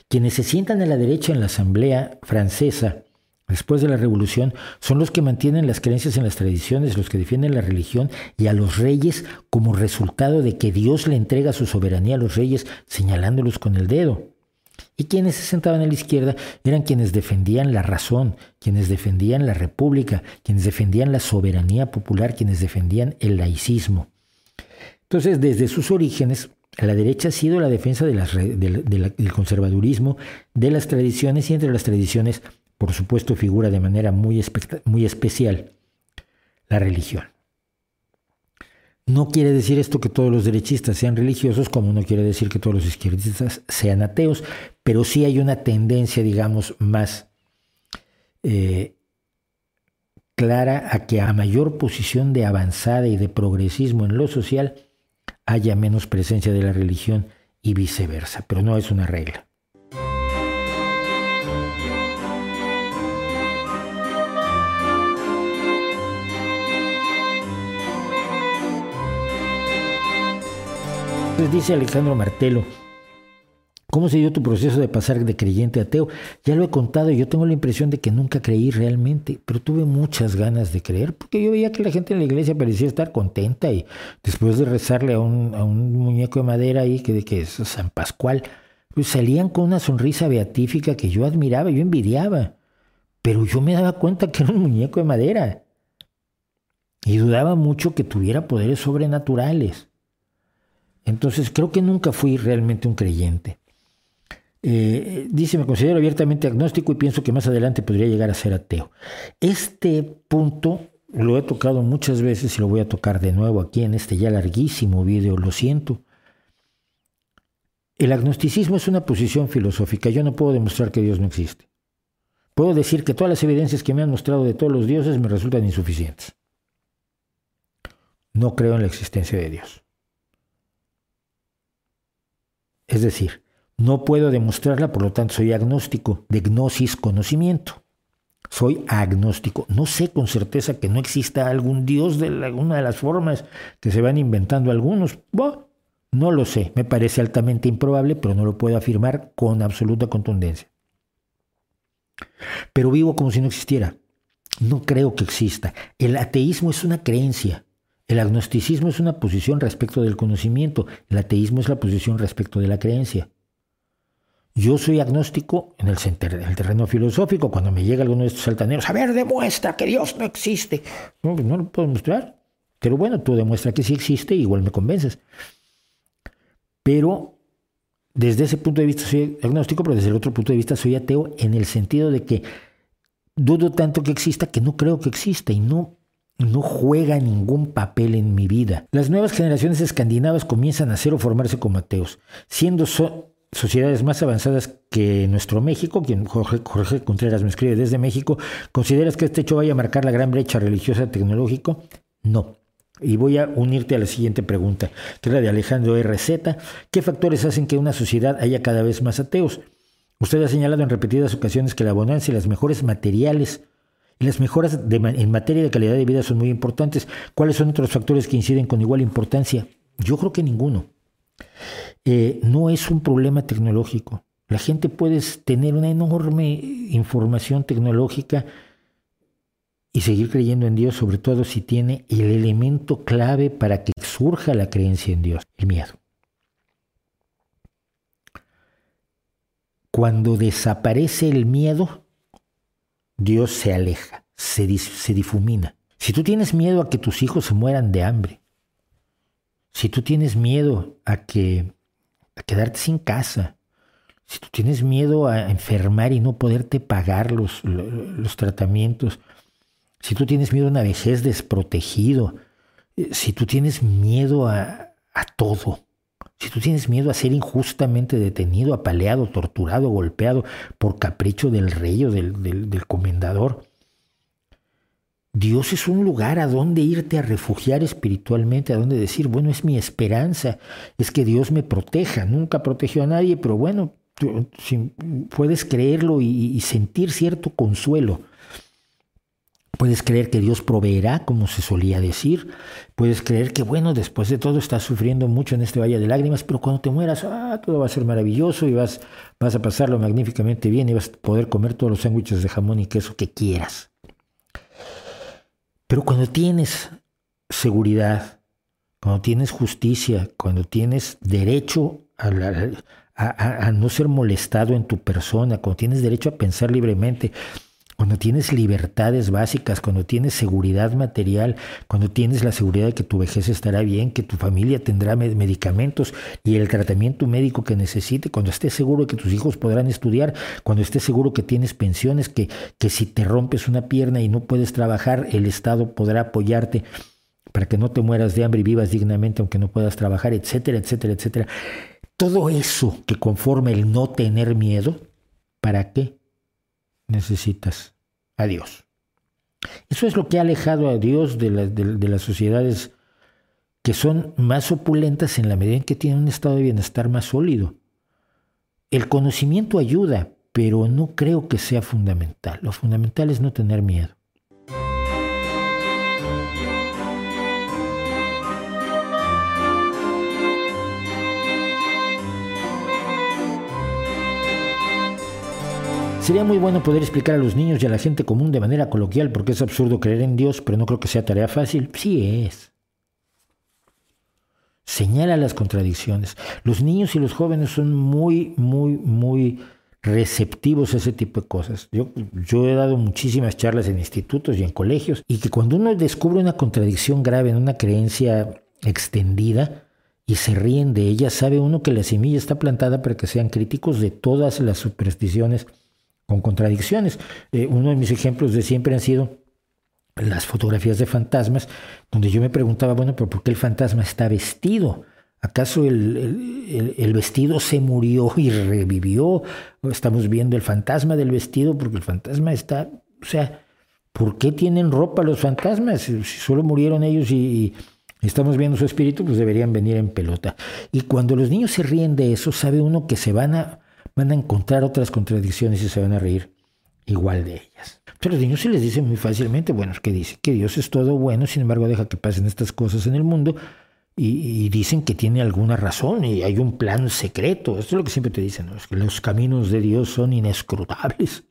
Speaker 1: Quienes se sientan a la derecha en la Asamblea francesa después de la revolución, son los que mantienen las creencias en las tradiciones, los que defienden la religión y a los reyes como resultado de que Dios le entrega su soberanía a los reyes señalándolos con el dedo. Y quienes se sentaban a la izquierda eran quienes defendían la razón, quienes defendían la república, quienes defendían la soberanía popular, quienes defendían el laicismo. Entonces, desde sus orígenes, la derecha ha sido la defensa del conservadurismo, de las tradiciones y entre las tradiciones por supuesto figura de manera muy, especial la religión. No quiere decir esto que todos los derechistas sean religiosos, como no quiere decir que todos los izquierdistas sean ateos, pero sí hay una tendencia, digamos, más eh, clara a que a mayor posición de avanzada y de progresismo en lo social haya menos presencia de la religión y viceversa, pero no es una regla. Dice Alejandro Martelo, ¿cómo se dio tu proceso de pasar de creyente a ateo? Ya lo he contado, yo tengo la impresión de que nunca creí realmente, pero tuve muchas ganas de creer, porque yo veía que la gente en la iglesia parecía estar contenta y después de rezarle a un, muñeco de madera ahí, que, que es San Pascual, pues salían con una sonrisa beatífica que yo admiraba, yo envidiaba, pero yo me daba cuenta que era un muñeco de madera. Y dudaba mucho que tuviera poderes sobrenaturales. Entonces creo que nunca fui realmente un creyente. Eh, dice, me considero abiertamente agnóstico y pienso que más adelante podría llegar a ser ateo. Este punto lo he tocado muchas veces y lo voy a tocar de nuevo aquí en este ya larguísimo video, lo siento. El agnosticismo es una posición filosófica. Yo no puedo demostrar que Dios no existe. Puedo decir que todas las evidencias que me han mostrado de todos los dioses me resultan insuficientes. no creo en la existencia de Dios. Es decir, no puedo demostrarla, por lo tanto soy agnóstico, de gnosis conocimiento. Soy agnóstico. No sé con certeza que no exista algún Dios de alguna de las formas que se van inventando algunos. no lo sé. Me parece altamente improbable, pero no lo puedo afirmar con absoluta contundencia. Pero vivo como si no existiera. No creo que exista. El ateísmo es una creencia. El agnosticismo es una posición respecto del conocimiento. El ateísmo es la posición respecto de la creencia. Yo soy agnóstico en el, terreno filosófico. Cuando me llega alguno de estos altaneros, a ver, demuestra que Dios no existe. No, no lo puedo mostrar. Pero bueno, tú demuestra que sí existe igual me convences. Pero desde ese punto de vista soy agnóstico, pero desde el otro punto de vista soy ateo en el sentido de que dudo tanto que exista que no creo que exista y no, no juega ningún papel en mi vida. Las nuevas generaciones escandinavas comienzan a ser o formarse como ateos, siendo sociedades más avanzadas que nuestro México, quien Jorge, Contreras me escribe desde México, ¿consideras que este hecho vaya a marcar la gran brecha religiosa tecnológico? No. Y voy a unirte a la siguiente pregunta, que es la de Alejandro RZ. ¿Qué factores hacen que una sociedad haya cada vez más ateos? Usted ha señalado en repetidas ocasiones que la abundancia y las mejores materiales las mejoras en materia de calidad de vida son muy importantes. ¿Cuáles son otros factores que inciden con igual importancia? Yo creo que ninguno. Eh, no es un problema tecnológico. La gente puede tener una enorme información tecnológica y seguir creyendo en Dios, sobre todo si tiene el elemento clave para que surja la creencia en Dios, el miedo. Cuando desaparece el miedo, Dios se aleja, se, se difumina. Si tú tienes miedo a que tus hijos se mueran de hambre, si tú tienes miedo a que a quedarte sin casa, si tú tienes miedo a enfermar y no poderte pagar los, los tratamientos, si tú tienes miedo a una vejez desprotegido, eh, si tú tienes miedo a, a todo, si tú tienes miedo a ser injustamente detenido, apaleado, torturado, golpeado por capricho del rey o del, comendador, Dios es un lugar a donde irte a refugiar espiritualmente, a donde decir, bueno, es mi esperanza, es que Dios me proteja. Nunca protegió a nadie, pero bueno, puedes creerlo y sentir cierto consuelo. Puedes creer que Dios proveerá, como se solía decir. Puedes creer que, bueno, después de todo estás sufriendo mucho en este valle de lágrimas, pero cuando te mueras, ah, todo va a ser maravilloso y vas, vas a pasarlo magníficamente bien y vas a poder comer todos los sándwiches de jamón y queso que quieras. Pero cuando tienes seguridad, cuando tienes justicia, cuando tienes derecho a, a no ser molestado en tu persona, cuando tienes derecho a pensar libremente, cuando tienes libertades básicas, cuando tienes seguridad material, cuando tienes la seguridad de que tu vejez estará bien, que tu familia tendrá medicamentos y el tratamiento médico que necesite, cuando estés seguro de que tus hijos podrán estudiar, cuando estés seguro que tienes pensiones, que, que si te rompes una pierna y no puedes trabajar, el Estado podrá apoyarte para que no te mueras de hambre y vivas dignamente aunque no puedas trabajar, etcétera, etcétera, etcétera. Todo eso que conforma el no tener miedo, ¿para qué? Necesitas a Dios. Eso es lo que ha alejado a Dios de, las sociedades que son más opulentas en la medida en que tienen un estado de bienestar más sólido. El conocimiento ayuda, pero no creo que sea fundamental. Lo fundamental es no tener miedo. Sería muy bueno poder explicar a los niños y a la gente común de manera coloquial porque es absurdo creer en Dios, pero no creo que sea tarea fácil. Sí es. Señala las contradicciones. Los niños y los jóvenes son muy, muy, muy receptivos a ese tipo de cosas. Yo, he dado muchísimas charlas en institutos y en colegios y que cuando uno descubre una contradicción grave en una creencia extendida, y se ríen de ella, sabe uno que la semilla está plantada para que sean críticos de todas las supersticiones con contradicciones. Eh, uno de mis ejemplos de siempre han sido las fotografías de fantasmas, donde yo me preguntaba, bueno, pero ¿por qué el fantasma está vestido? ¿Acaso el, el, vestido se murió y revivió? Estamos viendo el fantasma del vestido porque el fantasma está, o sea, ¿por qué tienen ropa los fantasmas? Si solo murieron ellos y, estamos viendo su espíritu, pues deberían venir en pelota. Y cuando los niños se ríen de eso, sabe uno que se van a, van a encontrar otras contradicciones y se van a reír igual de ellas. Pero los niños se les dice muy fácilmente, bueno, que dice que Dios es todo bueno, sin embargo deja que pasen estas cosas en el mundo y, dicen que tiene alguna razón y hay un plan secreto. Esto es lo que siempre te dicen, es que los caminos de Dios son inescrutables.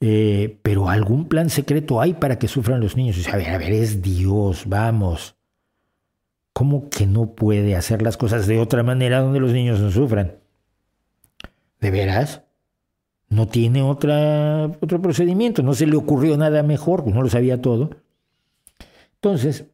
Speaker 1: Eh, pero algún plan secreto hay para que sufran los niños. Y a ver, a ver, es Dios, vamos. ¿Cómo que no puede hacer las cosas de otra manera donde los niños no sufran? ¿De veras? No tiene otra, otro procedimiento, no se le ocurrió nada mejor, no lo sabía todo. Entonces,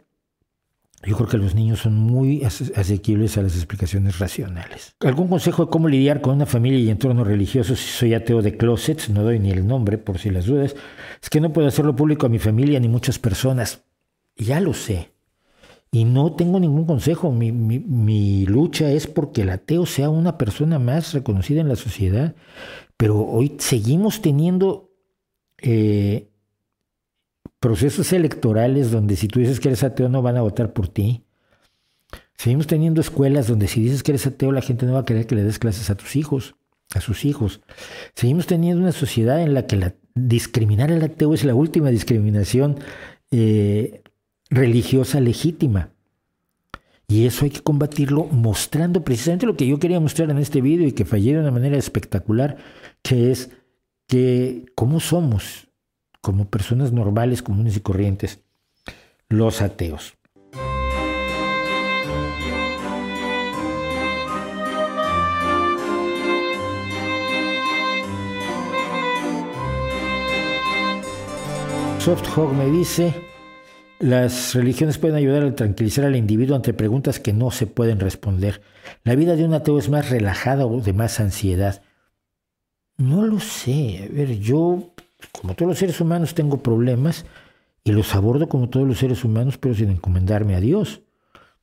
Speaker 1: yo creo que los niños son muy asequibles a las explicaciones racionales. ¿Algún consejo de cómo lidiar con una familia y entorno religioso si soy ateo de closet? No doy ni el nombre por si las dudas. Es que no puedo hacerlo público a mi familia ni muchas personas. Ya lo sé. Y no tengo ningún consejo. Mi, mi lucha es porque el ateo sea una persona más reconocida en la sociedad. Pero hoy seguimos teniendo eh, procesos electorales donde si tú dices que eres ateo no van a votar por ti. Seguimos teniendo escuelas donde si dices que eres ateo la gente no va a querer que le des clases a tus hijos, a sus hijos. Seguimos teniendo una sociedad en la que la, discriminar al ateo es la última discriminación eh, religiosa legítima. Y eso hay que combatirlo mostrando precisamente lo que yo quería mostrar en este video y que fallé de una manera espectacular, que es que cómo somos como personas normales, comunes y corrientes, los ateos. Hog me dice, las religiones pueden ayudar a tranquilizar al individuo ante preguntas que no se pueden responder. La vida de un ateo es más relajada o de más ansiedad. No lo sé. A ver, yo como todos los seres humanos tengo problemas y los abordo como todos los seres humanos, pero sin encomendarme a Dios.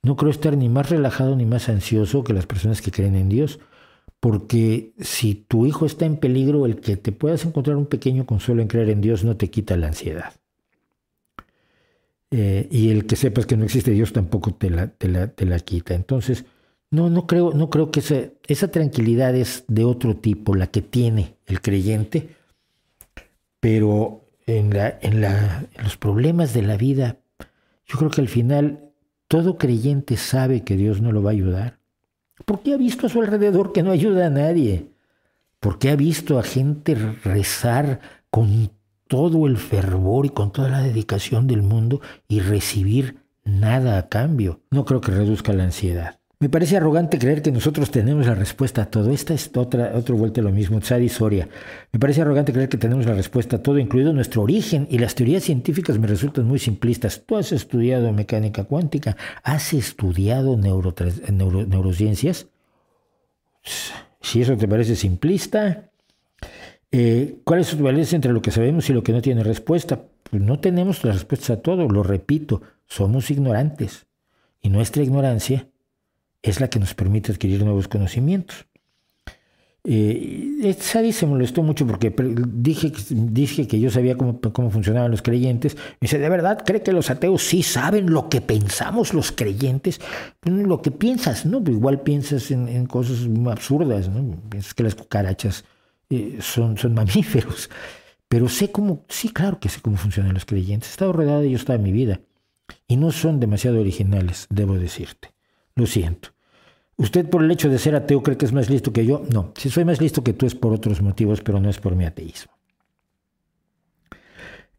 Speaker 1: No creo estar ni más relajado ni más ansioso que las personas que creen en Dios, porque si tu hijo está en peligro, el que te puedas encontrar un pequeño consuelo en creer en Dios no te quita la ansiedad. Eh, y el que sepas que no existe Dios tampoco te la, te la, te la quita. Entonces, no, no creo, no creo que esa, esa tranquilidad es de otro tipo, la que tiene el creyente, pero en, la, en, la, los problemas de la vida, yo creo que al final todo creyente sabe que Dios no lo va a ayudar. Porque ha visto a su alrededor que no ayuda a nadie. Porque ha visto a gente rezar con todo el fervor y con toda la dedicación del mundo y recibir nada a cambio. No creo que reduzca la ansiedad. Me parece arrogante creer que nosotros tenemos la respuesta a todo. Esta es otra, otra vuelta lo mismo, Tsari Soria. Me parece arrogante creer que tenemos la respuesta a todo, incluido nuestro origen, y las teorías científicas me resultan muy simplistas. Tú has estudiado mecánica cuántica, has estudiado neurociencias. Si eso te parece simplista, eh, ¿cuál es su valencia entre lo que sabemos y lo que no tiene respuesta? Pues no tenemos la respuesta a todo, lo repito, somos ignorantes. Y nuestra ignorancia es la que nos permite adquirir nuevos conocimientos. Eh, Sadi se molestó mucho porque dije, dije que yo sabía cómo, cómo, funcionaban los creyentes. Me dice, ¿de verdad cree que los ateos sí saben lo que pensamos los creyentes? Pues, lo que piensas, ¿no? Pues, igual piensas en, cosas absurdas, ¿no? Piensas que las cucarachas eh, son, son mamíferos. Pero sé cómo, sí, claro que sé cómo funcionan los creyentes. He estado rodeado de ellos toda mi vida. Y no son demasiado originales, debo decirte. Lo siento. ¿Usted por el hecho de ser ateo cree que es más listo que yo? No, si soy más listo que tú es por otros motivos, pero no es por mi ateísmo.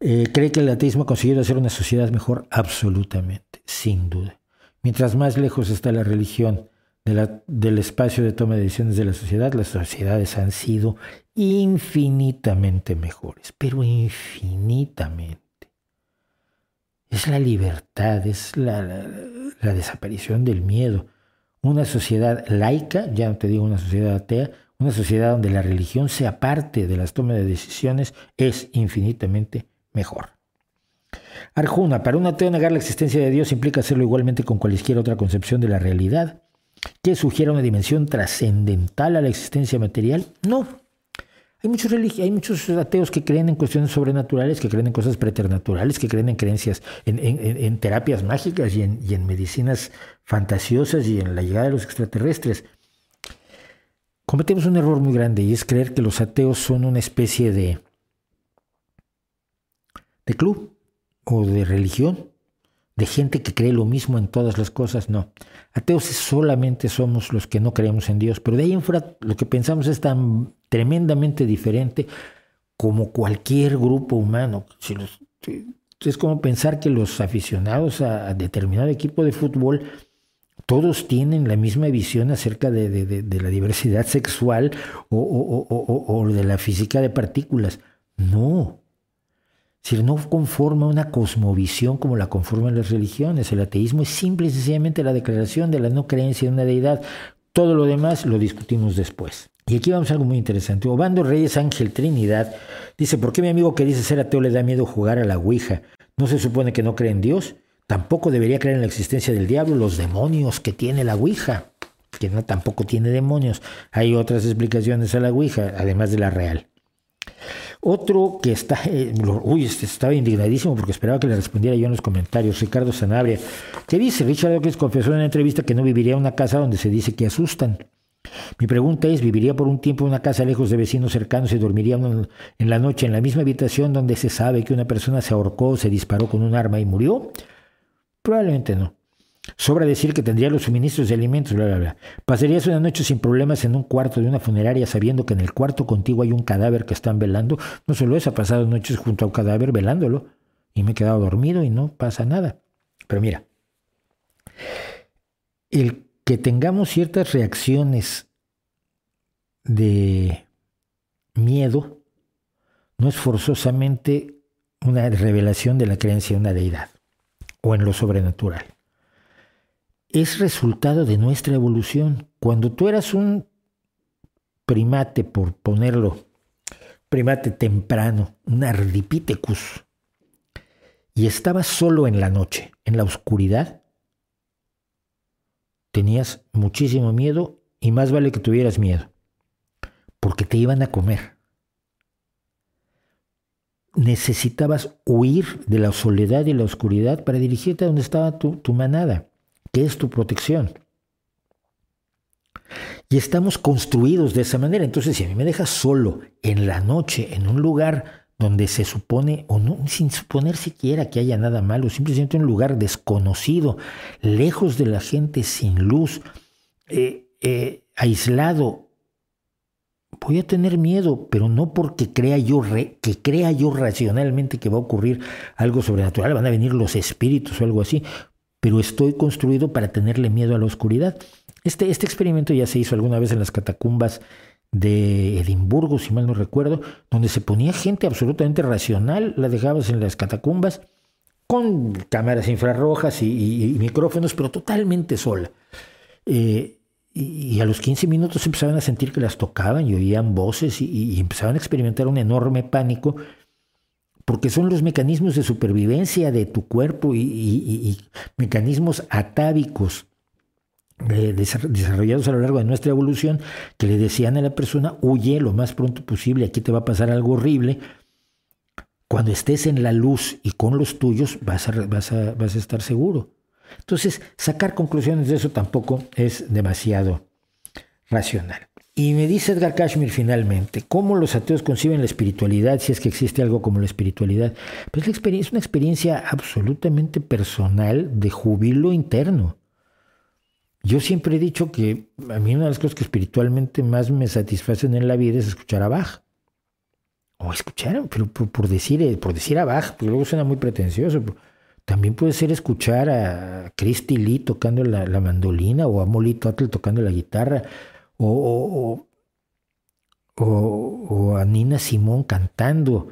Speaker 1: Eh, ¿Cree que el ateísmo ha conseguido hacer una sociedad mejor? Absolutamente, sin duda. Mientras más lejos está la religión del espacio de toma de decisiones de la sociedad, las sociedades han sido infinitamente mejores, pero infinitamente. Es la libertad, es la desaparición del miedo una sociedad laica, ya no te digo una sociedad atea, una sociedad donde la religión sea parte de las tomas de decisiones es infinitamente mejor. Arjuna, para un ateo negar la existencia de Dios implica hacerlo igualmente con cualquier otra concepción de la realidad que sugiera una dimensión trascendental a la existencia material. No. Hay muchos, hay muchos ateos que creen en cuestiones sobrenaturales, que creen en cosas preternaturales, que creen en creencias, en, terapias mágicas y en, y en medicinas fantasiosas y en la llegada de los extraterrestres. Cometemos un error muy grande y es creer que los ateos son una especie de, de club o de religión, de gente que cree lo mismo en todas las cosas. No, ateos solamente somos los que no creemos en Dios, pero de ahí en lo que pensamos es tan tremendamente diferente como cualquier grupo humano. es como pensar que los aficionados a, determinado equipo de fútbol todos tienen la misma visión acerca de, la diversidad sexual o, de la física de partículas. No. Si no conforma una cosmovisión como la conforman las religiones. El ateísmo es simple y sencillamente la declaración de la no creencia en una deidad. Todo lo demás lo discutimos después. Y aquí vamos a algo muy interesante. Obando Reyes Ángel Trinidad dice, ¿por qué mi amigo que dice ser ateo le da miedo jugar a la Ouija? ¿No se supone que no cree en Dios? Tampoco debería creer en la existencia del diablo, los demonios que tiene la Ouija, que no tampoco tiene demonios. Hay otras explicaciones a la Ouija, además de la real. Otro que está, eh, uy, este estaba indignadísimo porque esperaba que le respondiera yo en los comentarios, Ricardo Sanabria, que dice, Richard Dawkins confesó en una entrevista que no viviría en una casa donde se dice que asustan. Mi pregunta es, ¿viviría por un tiempo en una casa lejos de vecinos cercanos y dormiría en la noche en la misma habitación donde se sabe que una persona se ahorcó, se disparó con un arma y murió? Probablemente no. Sobra decir que tendría los suministros de alimentos, bla, bla, bla. Pasarías una noche sin problemas en un cuarto de una funeraria sabiendo que en el cuarto contigo hay un cadáver que están velando. No solo eso, ha pasado noches junto a un cadáver velándolo y me he quedado dormido y no pasa nada. Pero mira, el que tengamos ciertas reacciones de miedo no es forzosamente una revelación de la creencia en una deidad o en lo sobrenatural. Es resultado de nuestra evolución. Cuando tú eras un primate, por ponerlo, primate temprano, un ardipithecus, y estabas solo en la noche, en la oscuridad, tenías muchísimo miedo y más vale que tuvieras miedo, porque te iban a comer. Necesitabas huir de la soledad y la oscuridad para dirigirte a donde estaba tu, tu manada, que es tu protección. Y estamos construidos de esa manera. Entonces, si a mí me dejas solo en la noche, en un lugar donde se supone, o no, sin suponer siquiera que haya nada malo, simplemente un lugar desconocido, lejos de la gente, sin luz, eh, eh, aislado, voy a tener miedo, pero no porque crea yo que crea yo racionalmente que va a ocurrir algo sobrenatural, van a venir los espíritus o algo así, pero estoy construido para tenerle miedo a la oscuridad. Este, este experimento ya se hizo alguna vez en las catacumbas de Edimburgo, si mal no recuerdo, donde se ponía gente absolutamente racional, la dejabas en las catacumbas con cámaras infrarrojas y, micrófonos, pero totalmente sola. Eh, y, a los 15 minutos empezaban a sentir que las tocaban y oían voces y, empezaban a experimentar un enorme pánico, porque son los mecanismos de supervivencia de tu cuerpo y mecanismos atávicos desarrollados a lo largo de nuestra evolución que le decían a la persona, huye lo más pronto posible, aquí te va a pasar algo horrible. Cuando estés en la luz y con los tuyos, vas a, vas a, vas a estar seguro. Entonces, sacar conclusiones de eso tampoco es demasiado racional. Y me dice Edgar Kashmir finalmente, ¿cómo los ateos conciben la espiritualidad si es que existe algo como la espiritualidad? Pues la experiencia, es una experiencia absolutamente personal de jubilo interno. Yo siempre he dicho que a mí una de las cosas que espiritualmente más me satisfacen en la vida es escuchar a Bach. O escuchar, pero por, decir, eh, por decir a Bach, porque luego suena muy pretencioso. También puede ser escuchar a Christy Lee tocando la, mandolina o a Molly Tuttle tocando la guitarra o, o, o a Nina Simón cantando.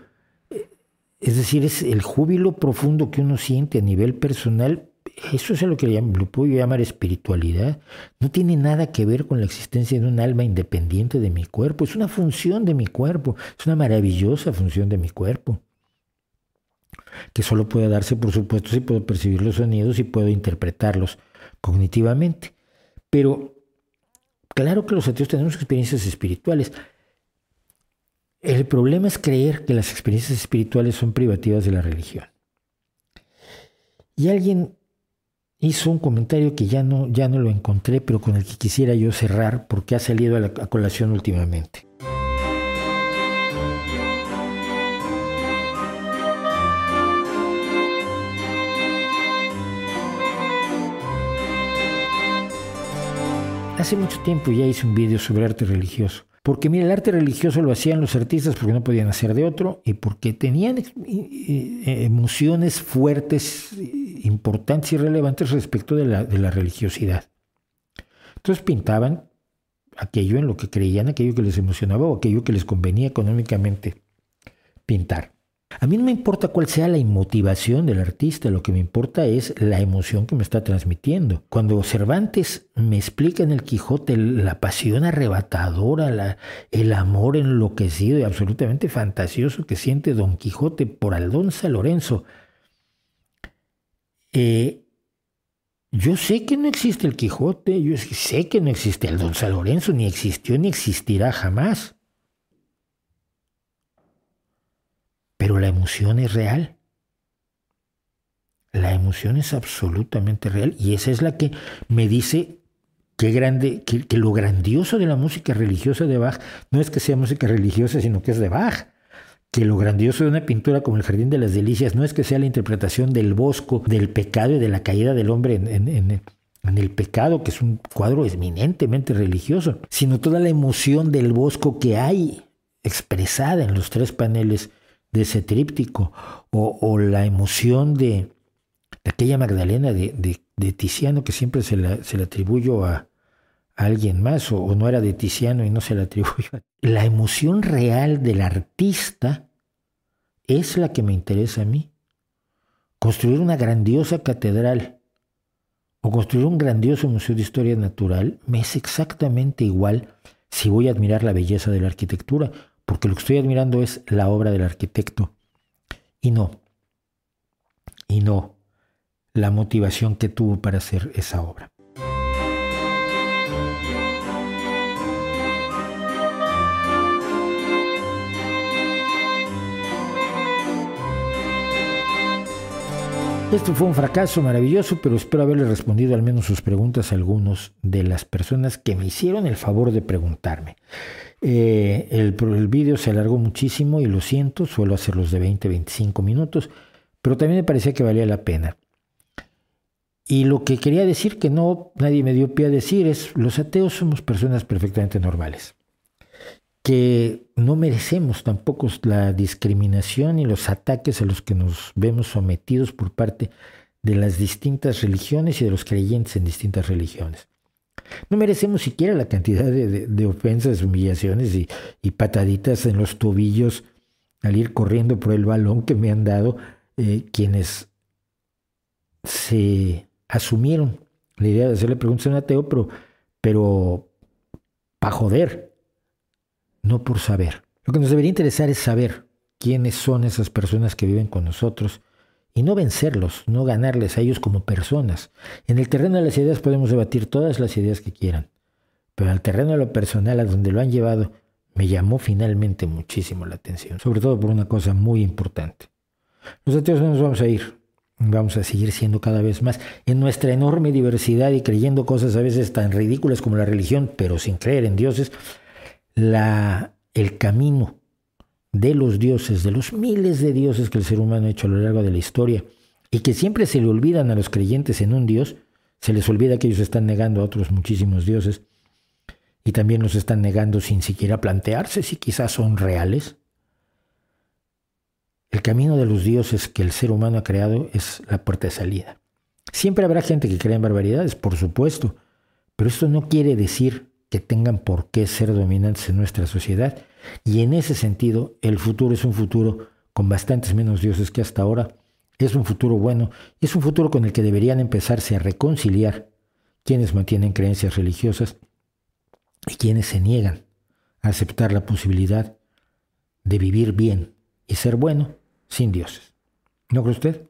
Speaker 1: Es decir, es el júbilo profundo que uno siente a nivel personal eso es lo que lo puedo llamar espiritualidad. No tiene nada que ver con la existencia de un alma independiente de mi cuerpo. Es una función de mi cuerpo. Es una maravillosa función de mi cuerpo. Que solo puede darse, por supuesto, si puedo percibir los sonidos y puedo interpretarlos cognitivamente. Pero claro que los ateos tenemos experiencias espirituales. El problema es creer que las experiencias espirituales son privativas de la religión. Y alguien hizo un comentario que ya no, ya no lo encontré, pero con el que quisiera yo cerrar porque ha salido a, la, a colación últimamente. Hace mucho tiempo ya hice un vídeo sobre arte religioso. Porque mira, el arte religioso lo hacían los artistas porque no podían hacer de otro y porque tenían emociones fuertes, importantes y relevantes respecto de la, de la religiosidad. Entonces pintaban aquello en lo que creían, aquello que les emocionaba o aquello que les convenía económicamente pintar. A mí no me importa cuál sea la motivación del artista, lo que me importa es la emoción que me está transmitiendo. Cuando Cervantes me explica en el Quijote la pasión arrebatadora, el amor enloquecido y absolutamente fantasioso que siente Don Quijote por Aldonza Lorenzo, eh, yo sé que no existe el Quijote, yo sé que no existe Aldonza Lorenzo, ni existió ni existirá jamás. Pero la emoción es real. La emoción es absolutamente real y esa es la que me dice qué grande, que, lo grandioso de la música religiosa de Bach no es que sea música religiosa, sino que es de Bach. Que lo grandioso de una pintura como el Jardín de las Delicias no es que sea la interpretación del bosco, del pecado y de la caída del hombre en, en el pecado, que es un cuadro eminentemente religioso, sino toda la emoción del bosco que hay expresada en los tres paneles de ese tríptico, o, la emoción de, aquella Magdalena de, Tiziano que siempre se la, se atribuyo a, alguien más, o, no era de Tiziano y no se la atribuyo. La emoción real del artista es la que me interesa a mí. Construir una grandiosa catedral o construir un grandioso museo de historia natural me es exactamente igual si voy a admirar la belleza de la arquitectura porque lo que estoy admirando es la obra del arquitecto y no, y no la motivación que tuvo para hacer esa obra. Esto fue un fracaso maravilloso, pero espero haberle respondido al menos sus preguntas a algunos de las personas que me hicieron el favor de preguntarme. Eh, el, el vídeo se alargó muchísimo y lo siento, suelo hacerlos de 20, 25 minutos, pero también me parecía que valía la pena. Y lo que quería decir, que no nadie me dio pie a decir, es los ateos somos personas perfectamente normales que no merecemos tampoco la discriminación y los ataques a los que nos vemos sometidos por parte de las distintas religiones y de los creyentes en distintas religiones. No merecemos siquiera la cantidad de, ofensas, humillaciones y, pataditas en los tobillos al ir corriendo por el balón que me han dado eh, quienes se asumieron la idea de hacerle preguntas a un ateo, pero, pero para joder, no por saber. Lo que nos debería interesar es saber quiénes son esas personas que viven con nosotros y no vencerlos, no ganarles a ellos como personas. En el terreno de las ideas podemos debatir todas las ideas que quieran, pero al terreno de lo personal, a donde lo han llevado, me llamó finalmente muchísimo la atención, sobre todo por una cosa muy importante. Los ateos no nos vamos a ir, vamos a seguir siendo cada vez más en nuestra enorme diversidad y creyendo cosas a veces tan ridículas como la religión, pero sin creer en dioses, la, el camino de los dioses, de los miles de dioses que el ser humano ha hecho a lo largo de la historia, y que siempre se le olvidan a los creyentes en un dios, se les olvida que ellos están negando a otros muchísimos dioses, y también los están negando sin siquiera plantearse si quizás son reales. El camino de los dioses que el ser humano ha creado es la puerta de salida. Siempre habrá gente que crea en barbaridades, por supuesto, pero esto no quiere decir que tengan por qué ser dominantes en nuestra sociedad. Y en ese sentido, el futuro es un futuro con bastantes menos dioses que hasta ahora. Es un futuro bueno, es un futuro con el que deberían empezarse a reconciliar quienes mantienen creencias religiosas y quienes se niegan a aceptar la posibilidad de vivir bien y ser bueno sin dioses. ¿No cree usted?